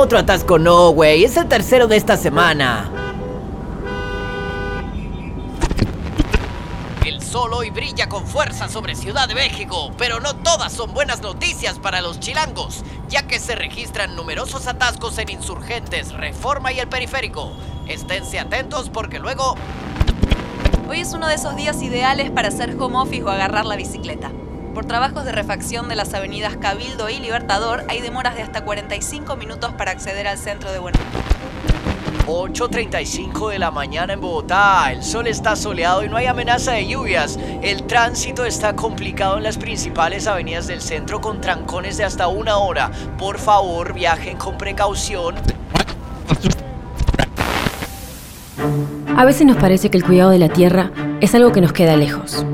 Otro atasco no, güey. Es el tercero de esta semana. El sol hoy brilla con fuerza sobre Ciudad de México, pero no todas son buenas noticias para los chilangos, ya que se registran numerosos atascos en insurgentes, reforma y el periférico. Esténse atentos porque luego... Hoy es uno de esos días ideales para hacer home office o agarrar la bicicleta. Por trabajos de refacción de las avenidas Cabildo y Libertador hay demoras de hasta 45 minutos para acceder al centro de Buenos 8.35 de la mañana en Bogotá. El sol está soleado y no hay amenaza de lluvias. El tránsito está complicado en las principales avenidas del centro con trancones de hasta una hora. Por favor, viajen con precaución. A veces nos parece que el cuidado de la tierra es algo que nos queda lejos.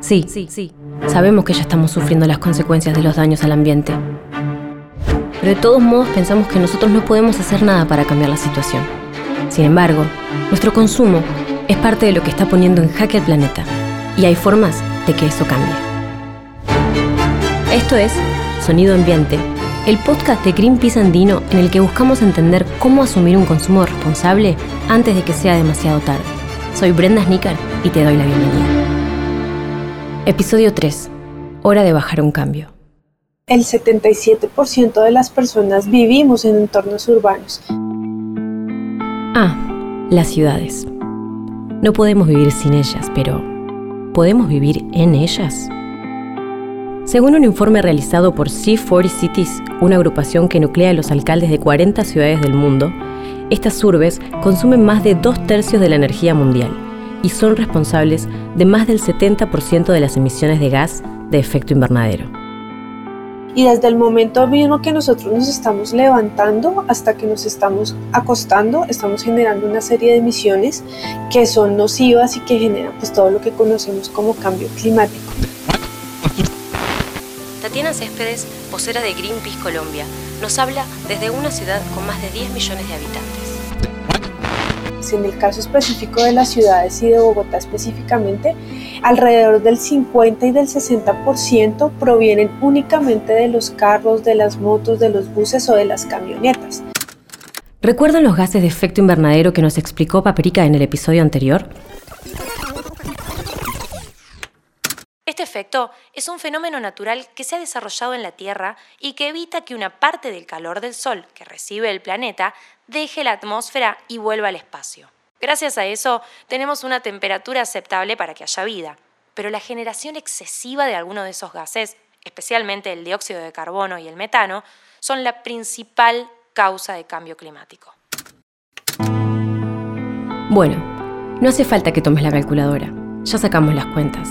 Sí, sí, sí. Sabemos que ya estamos sufriendo las consecuencias de los daños al ambiente. Pero de todos modos pensamos que nosotros no podemos hacer nada para cambiar la situación. Sin embargo, nuestro consumo es parte de lo que está poniendo en jaque el planeta y hay formas de que eso cambie. Esto es Sonido Ambiente, el podcast de Greenpeace Andino en el que buscamos entender cómo asumir un consumo responsable antes de que sea demasiado tarde. Soy Brenda Snicker y te doy la bienvenida. Episodio 3. Hora de bajar un cambio. El 77% de las personas vivimos en entornos urbanos. Ah, las ciudades. No podemos vivir sin ellas, pero ¿podemos vivir en ellas? Según un informe realizado por C40 Cities, una agrupación que nuclea a los alcaldes de 40 ciudades del mundo, estas urbes consumen más de dos tercios de la energía mundial y son responsables de más del 70% de las emisiones de gas de efecto invernadero. Y desde el momento mismo que nosotros nos estamos levantando hasta que nos estamos acostando, estamos generando una serie de emisiones que son nocivas y que generan pues, todo lo que conocemos como cambio climático. Tatiana Céspedes, vocera de Greenpeace Colombia, nos habla desde una ciudad con más de 10 millones de habitantes en el caso específico de las ciudades y de Bogotá específicamente, alrededor del 50 y del 60% provienen únicamente de los carros, de las motos, de los buses o de las camionetas. ¿Recuerdan los gases de efecto invernadero que nos explicó Paperica en el episodio anterior? Es un fenómeno natural que se ha desarrollado en la Tierra y que evita que una parte del calor del Sol que recibe el planeta deje la atmósfera y vuelva al espacio. Gracias a eso tenemos una temperatura aceptable para que haya vida, pero la generación excesiva de algunos de esos gases, especialmente el dióxido de carbono y el metano, son la principal causa de cambio climático. Bueno, no hace falta que tomes la calculadora, ya sacamos las cuentas.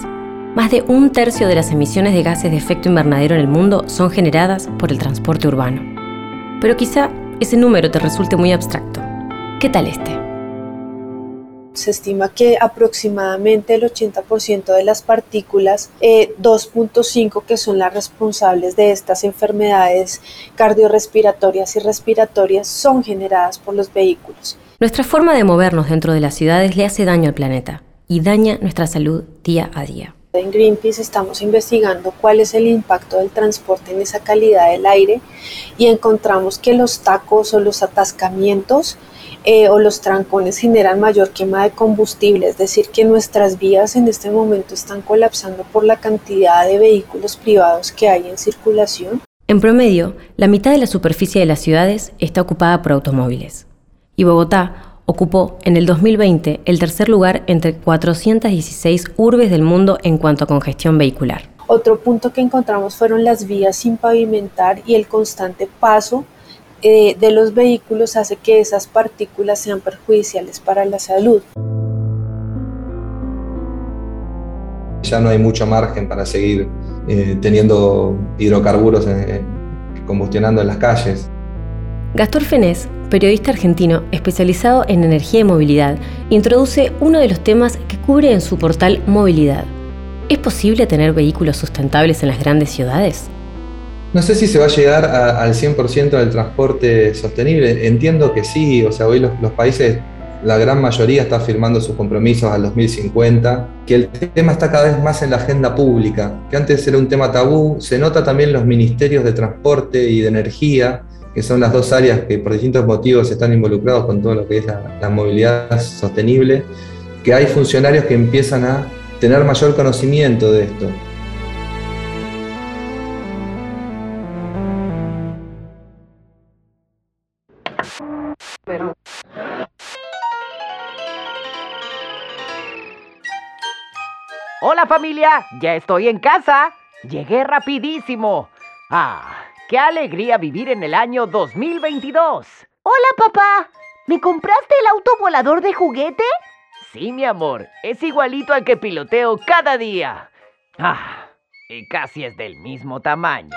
Más de un tercio de las emisiones de gases de efecto invernadero en el mundo son generadas por el transporte urbano. Pero quizá ese número te resulte muy abstracto. ¿Qué tal este? Se estima que aproximadamente el 80% de las partículas 2.5 eh, que son las responsables de estas enfermedades cardiorrespiratorias y respiratorias son generadas por los vehículos. Nuestra forma de movernos dentro de las ciudades le hace daño al planeta y daña nuestra salud día a día. En Greenpeace estamos investigando cuál es el impacto del transporte en esa calidad del aire y encontramos que los tacos o los atascamientos eh, o los trancones generan mayor quema de combustible, es decir, que nuestras vías en este momento están colapsando por la cantidad de vehículos privados que hay en circulación. En promedio, la mitad de la superficie de las ciudades está ocupada por automóviles. Y Bogotá ocupó en el 2020 el tercer lugar entre 416 urbes del mundo en cuanto a congestión vehicular. Otro punto que encontramos fueron las vías sin pavimentar y el constante paso eh, de los vehículos hace que esas partículas sean perjudiciales para la salud. Ya no hay mucho margen para seguir eh, teniendo hidrocarburos eh, combustionando en las calles. Gastor Fenés periodista argentino especializado en energía y movilidad, introduce uno de los temas que cubre en su portal Movilidad. ¿Es posible tener vehículos sustentables en las grandes ciudades? No sé si se va a llegar al 100% del transporte sostenible. Entiendo que sí, o sea, hoy los, los países la gran mayoría está firmando sus compromisos al 2050, que el tema está cada vez más en la agenda pública, que antes era un tema tabú, se nota también en los ministerios de transporte y de energía, que son las dos áreas que por distintos motivos están involucrados con todo lo que es la, movilidad sostenible, que hay funcionarios que empiezan a tener mayor conocimiento de esto. Hola familia, ya estoy en casa. Llegué rapidísimo. Ah, qué alegría vivir en el año 2022. Hola papá, ¿me compraste el auto volador de juguete? Sí, mi amor, es igualito al que piloteo cada día. Ah, y casi es del mismo tamaño.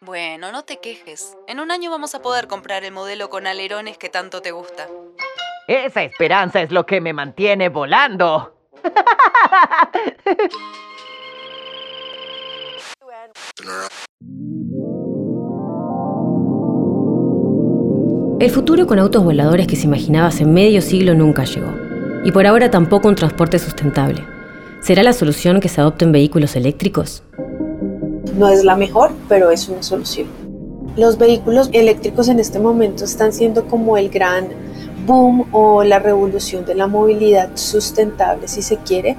Bueno, no te quejes. En un año vamos a poder comprar el modelo con alerones que tanto te gusta. Esa esperanza es lo que me mantiene volando. El futuro con autos voladores que se imaginaba hace medio siglo nunca llegó. Y por ahora tampoco un transporte sustentable. ¿Será la solución que se adopten vehículos eléctricos? No es la mejor, pero es una solución. Los vehículos eléctricos en este momento están siendo como el gran boom o la revolución de la movilidad sustentable, si se quiere,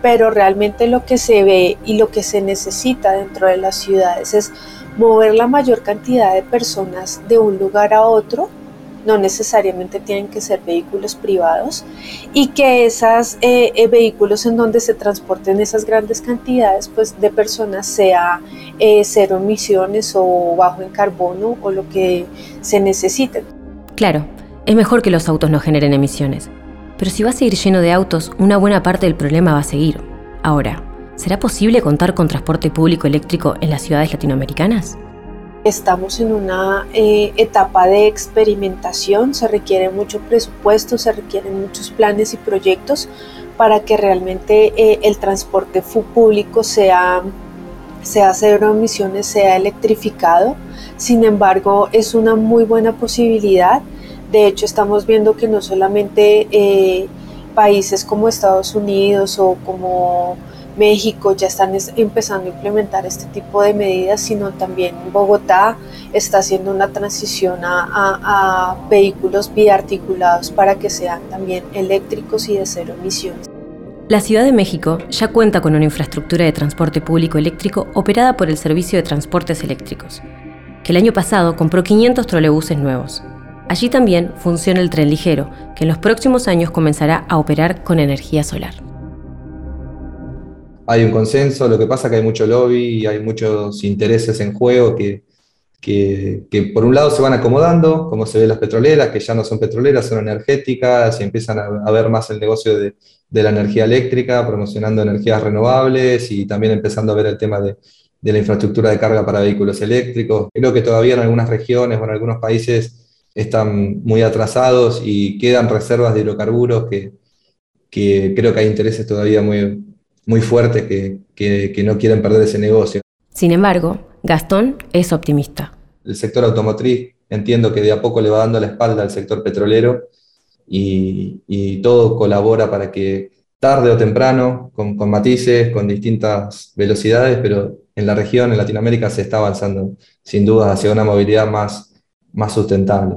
pero realmente lo que se ve y lo que se necesita dentro de las ciudades es mover la mayor cantidad de personas de un lugar a otro, no necesariamente tienen que ser vehículos privados, y que esos eh, eh, vehículos en donde se transporten esas grandes cantidades pues, de personas sea eh, cero emisiones o bajo en carbono o lo que se necesite. Claro, es mejor que los autos no generen emisiones. Pero si va a seguir lleno de autos, una buena parte del problema va a seguir. Ahora, ¿será posible contar con transporte público eléctrico en las ciudades latinoamericanas? Estamos en una eh, etapa de experimentación, se requiere mucho presupuesto, se requieren muchos planes y proyectos para que realmente eh, el transporte público sea, sea cero emisiones, sea electrificado. Sin embargo, es una muy buena posibilidad de hecho, estamos viendo que no solamente eh, países como Estados Unidos o como México ya están empezando a implementar este tipo de medidas, sino también Bogotá está haciendo una transición a, vehículos biarticulados para que sean también eléctricos y de cero emisiones. La Ciudad de México ya cuenta con una infraestructura de transporte público eléctrico operada por el Servicio de Transportes Eléctricos, que el año pasado compró 500 trolebuses nuevos. Allí también funciona el tren ligero, que en los próximos años comenzará a operar con energía solar. Hay un consenso, lo que pasa es que hay mucho lobby y hay muchos intereses en juego que, que, por un lado se van acomodando, como se ve las petroleras, que ya no son petroleras, son energéticas, y empiezan a, ver más el negocio de, la energía eléctrica, promocionando energías renovables y también empezando a ver el tema de, de la infraestructura de carga para vehículos eléctricos. Creo que todavía en algunas regiones o en algunos países están muy atrasados y quedan reservas de hidrocarburos que, que creo que hay intereses todavía muy, muy fuertes que, que, no quieren perder ese negocio. Sin embargo, Gastón es optimista. El sector automotriz entiendo que de a poco le va dando la espalda al sector petrolero y, y todo colabora para que tarde o temprano, con, con, matices, con distintas velocidades, pero en la región, en Latinoamérica, se está avanzando sin duda hacia una movilidad más más sustentable.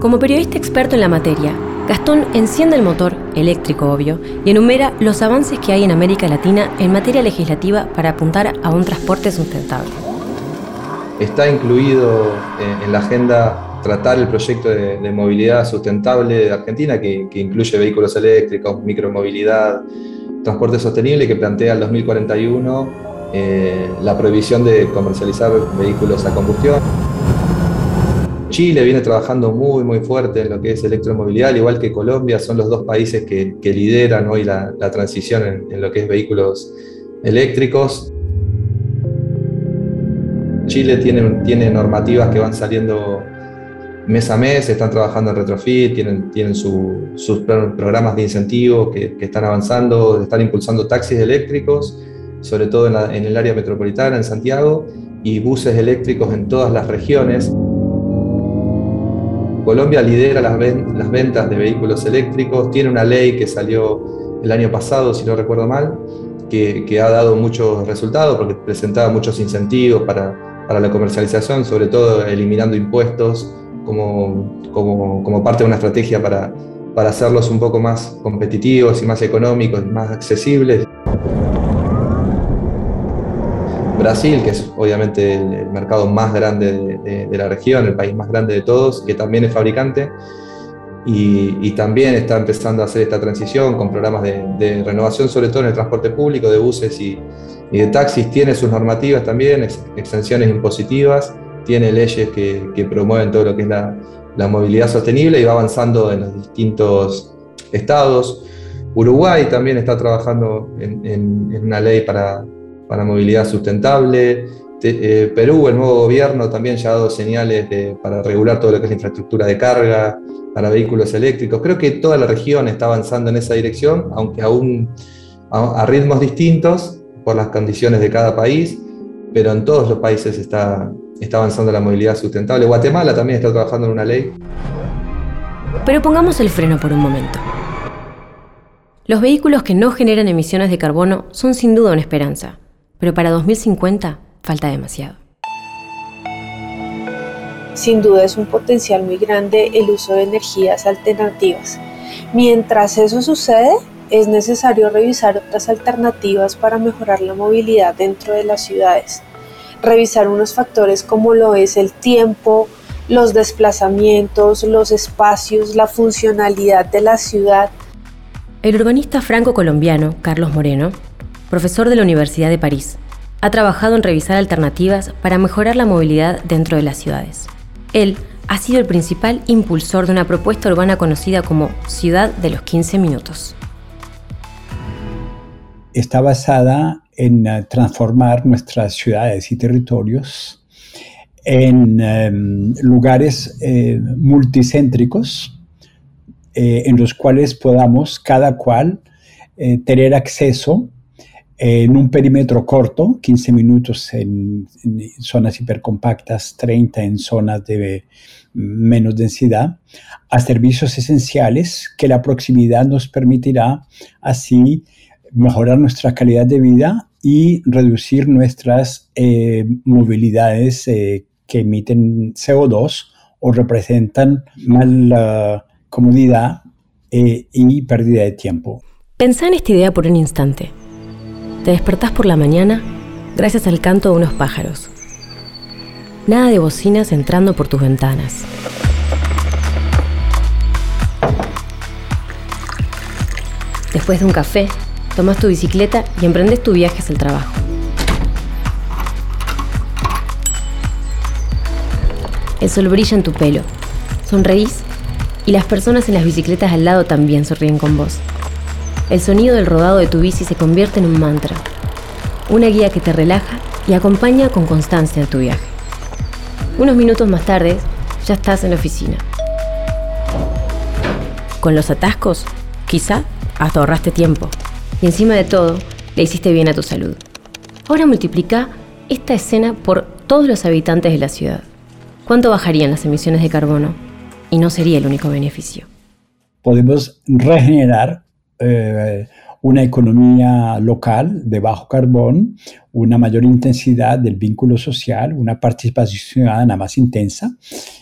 Como periodista experto en la materia, Gastón enciende el motor, eléctrico obvio, y enumera los avances que hay en América Latina en materia legislativa para apuntar a un transporte sustentable. Está incluido en la agenda tratar el proyecto de, movilidad sustentable de Argentina, que, que incluye vehículos eléctricos, micromovilidad, transporte sostenible que plantea el 2041 eh, la prohibición de comercializar vehículos a combustión. Chile viene trabajando muy, muy fuerte en lo que es electromovilidad, al igual que Colombia, son los dos países que, lideran hoy la, transición en, lo que es vehículos eléctricos. Chile tiene, tiene normativas que van saliendo mes a mes, están trabajando en retrofit, tienen, tienen sus programas de incentivos que, están avanzando, están impulsando taxis eléctricos, sobre todo en, el área metropolitana, en Santiago, y buses eléctricos en todas las regiones. Colombia lidera las, ventas de vehículos eléctricos, tiene una ley que salió el año pasado, si no recuerdo mal, que, ha dado muchos resultados porque presentaba muchos incentivos para, la comercialización, sobre todo eliminando impuestos como, parte de una estrategia para hacerlos un poco más competitivos y más económicos, más accesibles. Brasil, que es obviamente el, mercado más grande de, la región, el país más grande de todos, que también es fabricante y, también está empezando a hacer esta transición con programas de, renovación, sobre todo en el transporte público, de buses y, de taxis, tiene sus normativas también, exenciones impositivas, tiene leyes que, promueven todo lo que es la, movilidad sostenible y va avanzando en los distintos estados. Uruguay también está trabajando en una ley para, para movilidad sustentable. Eh, Perú, el nuevo gobierno, también ya ha dado señales para regular todo lo que es la infraestructura de carga para vehículos eléctricos. Creo que toda la región está avanzando en esa dirección, aunque aún a, ritmos distintos por las condiciones de cada país, pero en todos los países está, está avanzando la movilidad sustentable. Guatemala también está trabajando en una ley. Pero pongamos el freno por un momento. Los vehículos que no generan emisiones de carbono son sin duda una esperanza pero para 2050 falta demasiado. Sin duda es un potencial muy grande el uso de energías alternativas. Mientras eso sucede, es necesario revisar otras alternativas para mejorar la movilidad dentro de las ciudades. Revisar unos factores como lo es el tiempo, los desplazamientos, los espacios, la funcionalidad de la ciudad. El urbanista franco-colombiano Carlos Moreno profesor de la Universidad de París. Ha trabajado en revisar alternativas para mejorar la movilidad dentro de las ciudades. Él ha sido el principal impulsor de una propuesta urbana conocida como Ciudad de los 15 Minutos. Está basada en eh, transformar nuestras ciudades y territorios en em, lugares eh, multicéntricos eh, en los cuales podamos cada cual tener acceso en un perímetro corto, 15 minutos en, zonas hipercompactas, 30 en zonas de menos densidad, a servicios esenciales que la proximidad nos permitirá así mejorar nuestra calidad de vida y reducir nuestras eh, movilidades eh, que emiten CO2 o representan mala comodidad eh, y pérdida de tiempo. Pensá en esta idea por un instante. Te despertás por la mañana gracias al canto de unos pájaros. Nada de bocinas entrando por tus ventanas. Después de un café, tomas tu bicicleta y emprendes tu viaje hacia el trabajo. El sol brilla en tu pelo, sonreís y las personas en las bicicletas al lado también sonríen con vos. El sonido del rodado de tu bici se convierte en un mantra, una guía que te relaja y acompaña con constancia tu viaje. Unos minutos más tarde, ya estás en la oficina. Con los atascos, quizá hasta ahorraste tiempo. Y encima de todo, le hiciste bien a tu salud. Ahora multiplica esta escena por todos los habitantes de la ciudad. ¿Cuánto bajarían las emisiones de carbono? Y no sería el único beneficio. Podemos regenerar eh, una economía local de bajo carbón, una mayor intensidad del vínculo social, una participación ciudadana más intensa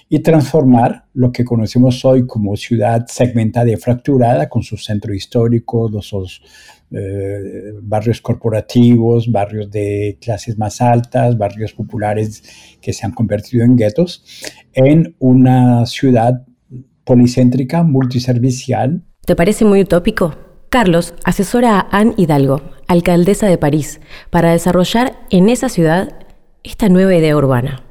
y transformar lo que conocemos hoy como ciudad segmentada y fracturada con su centro histórico, los eh, barrios corporativos, barrios de clases más altas, barrios populares que se han convertido en guetos, en una ciudad policéntrica, multiservicial. ¿Te parece muy utópico? Carlos asesora a Anne Hidalgo, alcaldesa de París, para desarrollar en esa ciudad esta nueva idea urbana.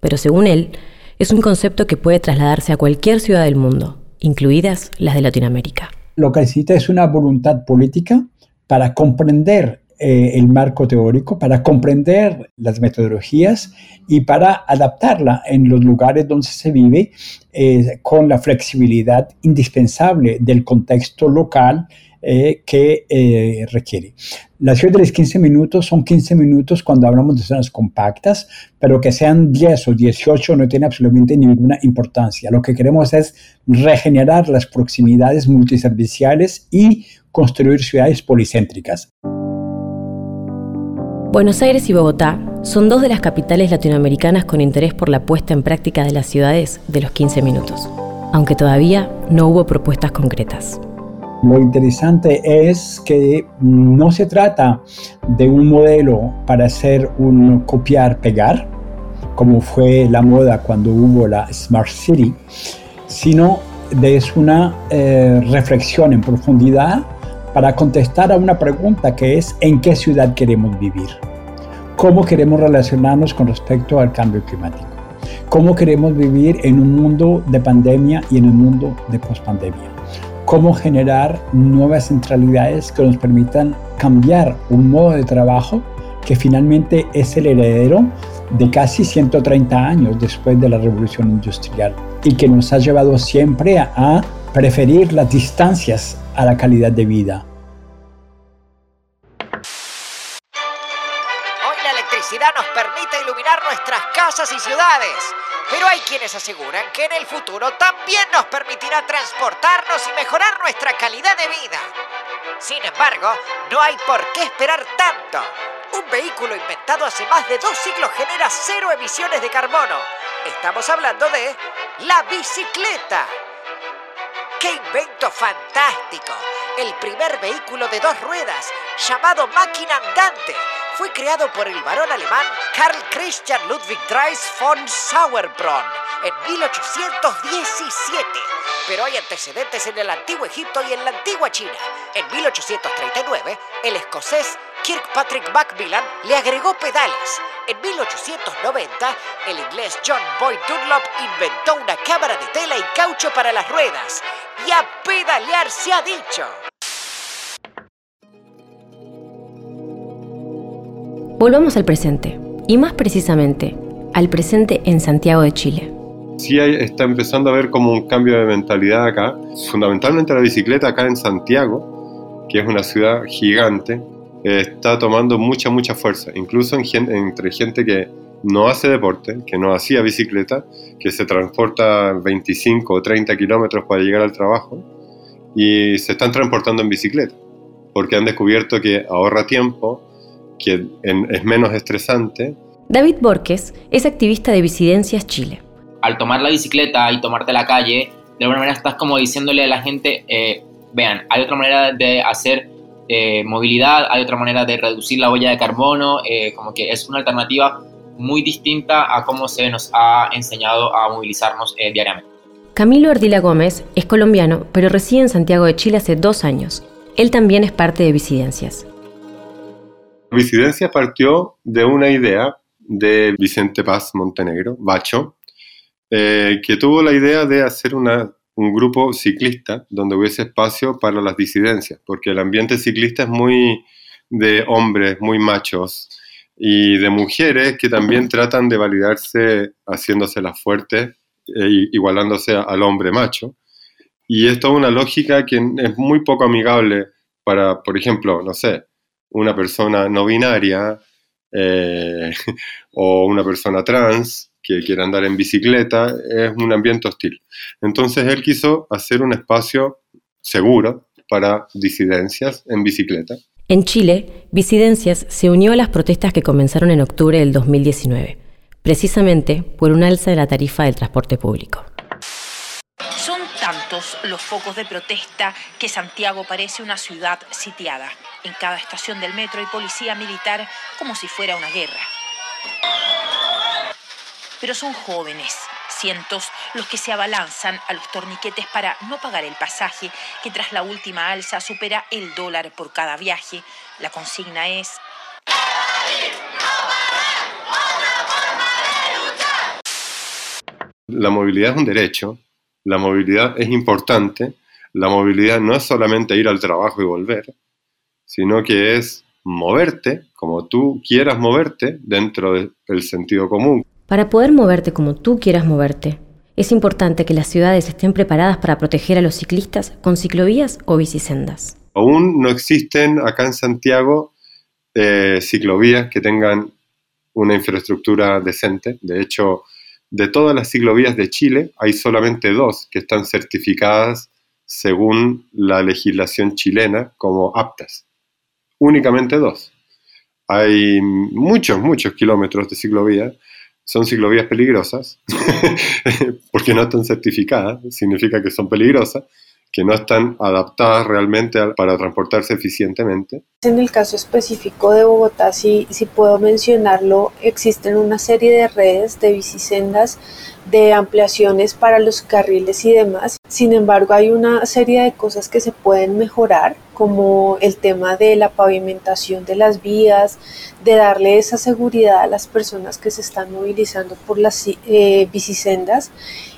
Pero según él, es un concepto que puede trasladarse a cualquier ciudad del mundo, incluidas las de Latinoamérica. Lo que necesita es una voluntad política para comprender eh, el marco teórico, para comprender las metodologías y para adaptarla en los lugares donde se vive eh, con la flexibilidad indispensable del contexto local eh, que eh, requiere. La ciudad de los 15 minutos son 15 minutos cuando hablamos de zonas compactas, pero que sean 10 o 18 no tiene absolutamente ninguna importancia. Lo que queremos es regenerar las proximidades multiserviciales y construir ciudades policéntricas. Buenos Aires y Bogotá son dos de las capitales latinoamericanas con interés por la puesta en práctica de las ciudades de los 15 minutos, aunque todavía no hubo propuestas concretas. Lo interesante es que no se trata de un modelo para hacer un copiar-pegar, como fue la moda cuando hubo la Smart City, sino de una eh, reflexión en profundidad para contestar a una pregunta que es ¿en qué ciudad queremos vivir? ¿Cómo queremos relacionarnos con respecto al cambio climático? ¿Cómo queremos vivir en un mundo de pandemia y en un mundo de pospandemia? Cómo generar nuevas centralidades que nos permitan cambiar un modo de trabajo que finalmente es el heredero de casi 130 años después de la revolución industrial y que nos ha llevado siempre a, preferir las distancias a la calidad de vida. Iluminar nuestras casas y ciudades pero hay quienes aseguran que en el futuro también nos permitirá transportarnos y mejorar nuestra calidad de vida. Sin embargo, no hay por qué esperar tanto. Un vehículo inventado hace más de dos siglos genera cero emisiones de carbono. Estamos hablando de la bicicleta. ¡Qué invento fantástico! El primer vehículo de dos ruedas, llamado máquina andante, fue creado por el varón alemán Karl Christian Ludwig Dries von Sauerbrunn en 1817. Pero hay antecedentes en el antiguo Egipto y en la antigua China. En 1839, el escocés Kirkpatrick Macmillan le agregó pedales. En 1890, el inglés John Boyd Dunlop inventó una cámara de tela y caucho para las ruedas. Y a pedalear se ha dicho. Volvamos al presente, y más precisamente, al presente en Santiago de Chile. Sí está empezando a haber como un cambio de mentalidad acá, fundamentalmente la bicicleta acá en Santiago, que es una ciudad gigante, está tomando mucha, mucha fuerza, incluso entre gente que no hace deporte, que no hacía bicicleta, que se transporta 25 o 30 kilómetros para llegar al trabajo y se están transportando en bicicleta, porque han descubierto que ahorra tiempo, que es menos estresante. David Borges es activista de Bicidencias Chile. Al tomar la bicicleta y tomarte la calle, de alguna manera estás como diciéndole a la gente, eh, vean, hay otra manera de hacer eh, movilidad, hay otra manera de reducir la huella de carbono, eh, como que es una alternativa muy distinta a cómo se nos ha enseñado a movilizarnos diariamente. Camilo Ardila Gómez es colombiano, pero reside en Santiago de Chile hace dos años. Él también es parte de Bicidencias. Visidencia partió de una idea de Vicente Paz Montenegro, Bacho, eh, que tuvo la idea de hacer un grupo ciclista donde hubiese espacio para las disidencias, porque el ambiente ciclista es muy de hombres, muy machos, y de mujeres que también tratan de validarse haciéndose las fuertes, e igualándose al hombre macho. Y esto es una lógica que es muy poco amigable para, por ejemplo, no sé, una persona no binaria eh, o una persona trans que quiera andar en bicicleta, es un ambiente hostil. Entonces él quiso hacer un espacio seguro para disidencias en bicicleta. En Chile, Disidencias se unió a las protestas que comenzaron en octubre del 2019, precisamente por un alza de la tarifa del transporte público los focos de protesta que Santiago parece una ciudad sitiada. En cada estación del metro hay policía militar como si fuera una guerra. Pero son jóvenes, cientos, los que se abalanzan a los torniquetes para no pagar el pasaje, que tras la última alza supera el dólar por cada viaje. La consigna es... La movilidad es un derecho la movilidad es importante. La movilidad no es solamente ir al trabajo y volver, sino que es moverte como tú quieras moverte dentro del sentido común. Para poder moverte como tú quieras moverte, es importante que las ciudades estén preparadas para proteger a los ciclistas con ciclovías o bicisendas. Aún no existen acá en Santiago eh, ciclovías que tengan una infraestructura decente. De hecho, de todas las ciclovías de Chile, hay solamente dos que están certificadas según la legislación chilena como aptas. Únicamente dos. hay muchos, muchos kilómetros de ciclovías. Son ciclovías peligrosas, porque no están certificadas, significa que son peligrosas, que no están adaptadas realmente para transportarse eficientemente. En el caso específico de Bogotá, si, si puedo mencionarlo, existen una serie de redes de bicisendas, de ampliaciones para los carriles y demás. Sin embargo, hay una serie de cosas que se pueden mejorar, como el tema de la pavimentación de las vías, de darle esa seguridad a las personas que se están movilizando por las eh, bicisendas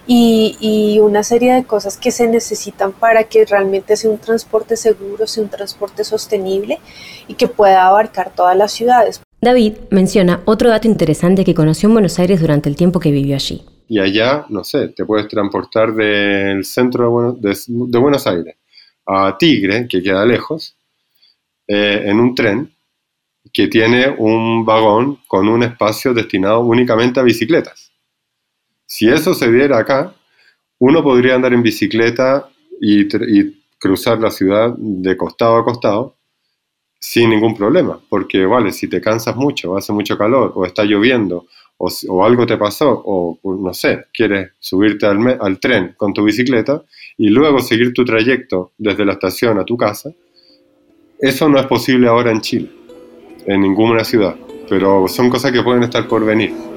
y, y, una serie de cosas que se necesitan para que realmente sea un transporte seguro, sea un transporte sostenible y que pueda abarcar todas las ciudades. David menciona otro dato interesante que conoció en Buenos Aires durante el tiempo que vivió allí. Y allá, no sé, te puedes transportar del centro de, de Buenos Aires a Tigre, que queda lejos, eh, en un tren que tiene un vagón con un espacio destinado únicamente a bicicletas. Si eso se diera acá, uno podría andar en bicicleta y, cruzar la ciudad de costado a costado sin ningún problema, porque vale, si te cansas mucho, hace mucho calor, o está lloviendo, o, algo te pasó, o no sé, quieres subirte al, al tren con tu bicicleta, y luego seguir tu trayecto desde la estación a tu casa, eso no es posible ahora en Chile, en ninguna ciudad, pero son cosas que pueden estar por venir.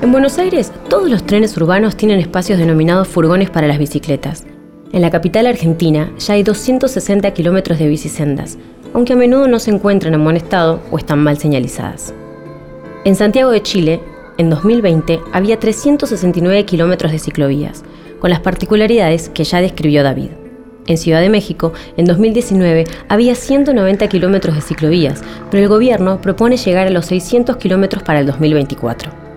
En Buenos Aires, todos los trenes urbanos tienen espacios denominados furgones para las bicicletas. En la capital argentina ya hay 260 kilómetros de bicisendas, aunque a menudo no se encuentran en buen estado o están mal señalizadas. En Santiago de Chile, en 2020 había 369 kilómetros de ciclovías, con las particularidades que ya describió David. En Ciudad de México, en 2019, había 190 kilómetros de ciclovías, pero el gobierno propone llegar a los 600 kilómetros para el 2024.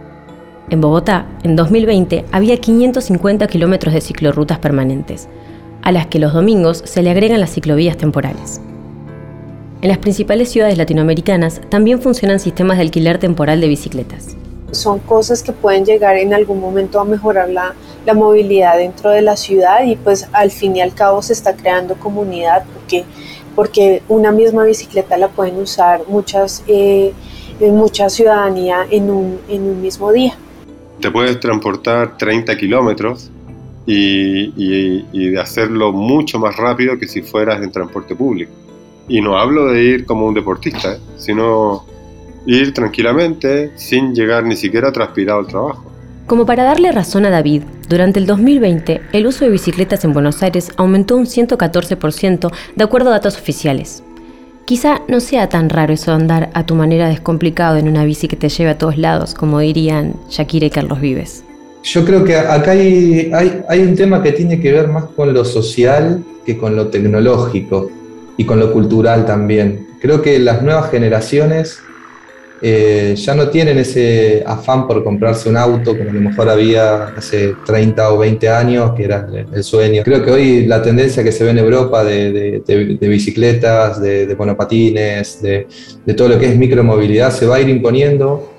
En Bogotá, en 2020, había 550 kilómetros de ciclorrutas permanentes, a las que los domingos se le agregan las ciclovías temporales. En las principales ciudades latinoamericanas también funcionan sistemas de alquiler temporal de bicicletas son cosas que pueden llegar en algún momento a mejorar la, la, movilidad dentro de la ciudad y pues al fin y al cabo se está creando comunidad porque, porque una misma bicicleta la pueden usar muchas, eh, mucha ciudadanía en un, en un mismo día. Te puedes transportar 30 kilómetros y, hacerlo mucho más rápido que si fueras en transporte público. Y no hablo de ir como un deportista, ¿eh? sino ir tranquilamente sin llegar ni siquiera transpirado al trabajo. Como para darle razón a David, durante el 2020 el uso de bicicletas en Buenos Aires aumentó un 114% de acuerdo a datos oficiales. Quizá no sea tan raro eso de andar a tu manera descomplicado en una bici que te lleve a todos lados, como dirían Shakira y Carlos Vives. Yo creo que acá hay, hay, hay un tema que tiene que ver más con lo social que con lo tecnológico y con lo cultural también. Creo que las nuevas generaciones eh, ya no tienen ese afán por comprarse un auto como a lo mejor había hace 30 o 20 años, que era el sueño. Creo que hoy la tendencia que se ve en Europa de, bicicletas, de, monopatines, de, de todo lo que es micromovilidad, se va a ir imponiendo.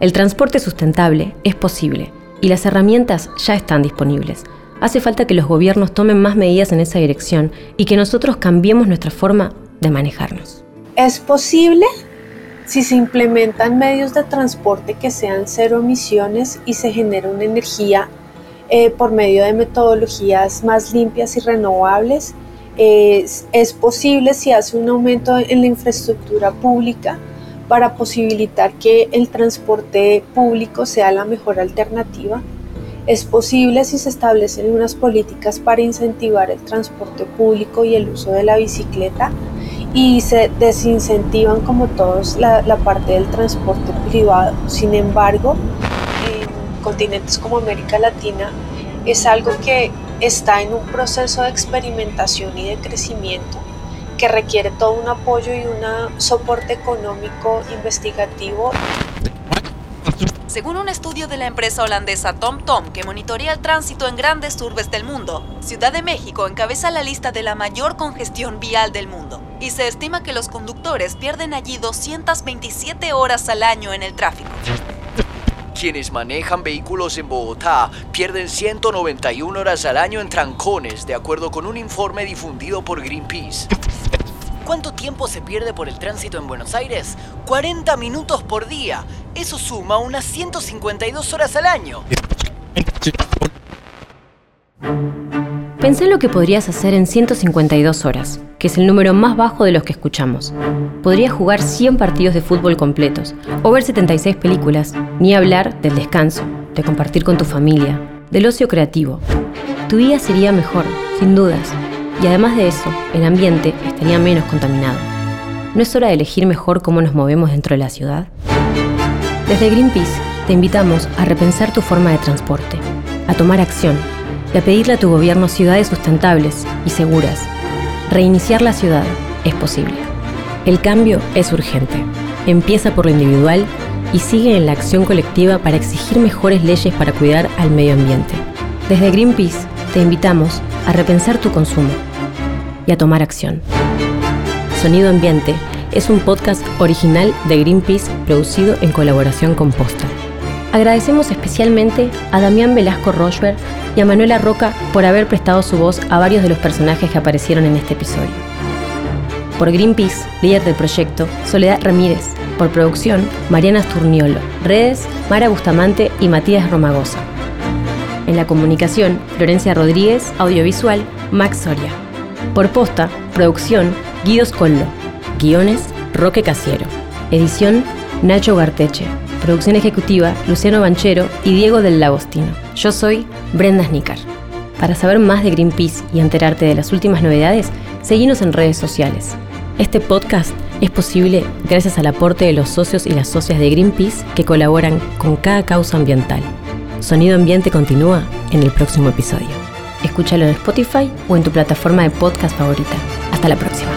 El transporte sustentable es posible y las herramientas ya están disponibles. Hace falta que los gobiernos tomen más medidas en esa dirección y que nosotros cambiemos nuestra forma de manejarnos. ¿Es posible? Si se implementan medios de transporte que sean cero emisiones y se genera una energía eh, por medio de metodologías más limpias y renovables, es, es posible si hace un aumento en la infraestructura pública para posibilitar que el transporte público sea la mejor alternativa. Es posible si se establecen unas políticas para incentivar el transporte público y el uso de la bicicleta y se desincentivan como todos la, la, parte del transporte privado. Sin embargo, en continentes como América Latina es algo que está en un proceso de experimentación y de crecimiento que requiere todo un apoyo y un soporte económico investigativo. Según un estudio de la empresa holandesa TomTom que monitorea el tránsito en grandes urbes del mundo, Ciudad de México encabeza la lista de la mayor congestión vial del mundo y se estima que los conductores pierden allí 227 horas al año en el tráfico. Quienes manejan vehículos en Bogotá pierden 191 horas al año en trancones, de acuerdo con un informe difundido por Greenpeace. cuánto tiempo se pierde por el tránsito en Buenos Aires? 40 minutos por día. Eso suma unas 152 horas al año. Pensé en lo que podrías hacer en 152 horas, que es el número más bajo de los que escuchamos. Podrías jugar 100 partidos de fútbol completos, o ver 76 películas, ni hablar del descanso, de compartir con tu familia, del ocio creativo. Tu vida sería mejor, sin dudas, y además de eso, el ambiente estaría menos contaminado. ¿No es hora de elegir mejor cómo nos movemos dentro de la ciudad? Desde Greenpeace te invitamos a repensar tu forma de transporte, a tomar acción y a pedirle a tu gobierno ciudades sustentables y seguras. Reiniciar la ciudad es posible. El cambio es urgente. Empieza por lo individual y sigue en la acción colectiva para exigir mejores leyes para cuidar al medio ambiente. Desde Greenpeace te invitamos a repensar tu consumo y a tomar acción. Sonido Ambiente es un podcast original de Greenpeace producido en colaboración con Posta. Agradecemos especialmente a Damián Velasco Rochberg y a Manuela Roca por haber prestado su voz a varios de los personajes que aparecieron en este episodio. Por Greenpeace, líder del proyecto, Soledad Ramírez. Por producción, Mariana Sturniolo. Redes, Mara Bustamante y Matías Romagosa. En la comunicación, Florencia Rodríguez, audiovisual, Max Soria. Por posta, producción, Guido Scollo. Guiones, Roque Casiero. Edición, Nacho Garteche. Producción ejecutiva, Luciano Banchero y Diego del Lagostino. Yo soy Brenda Snicker. Para saber más de Greenpeace y enterarte de las últimas novedades, seguinos en redes sociales. Este podcast es posible gracias al aporte de los socios y las socias de Greenpeace que colaboran con cada causa ambiental. Sonido Ambiente continúa en el próximo episodio. Escúchalo en Spotify o en tu plataforma de podcast favorita. Hasta la próxima.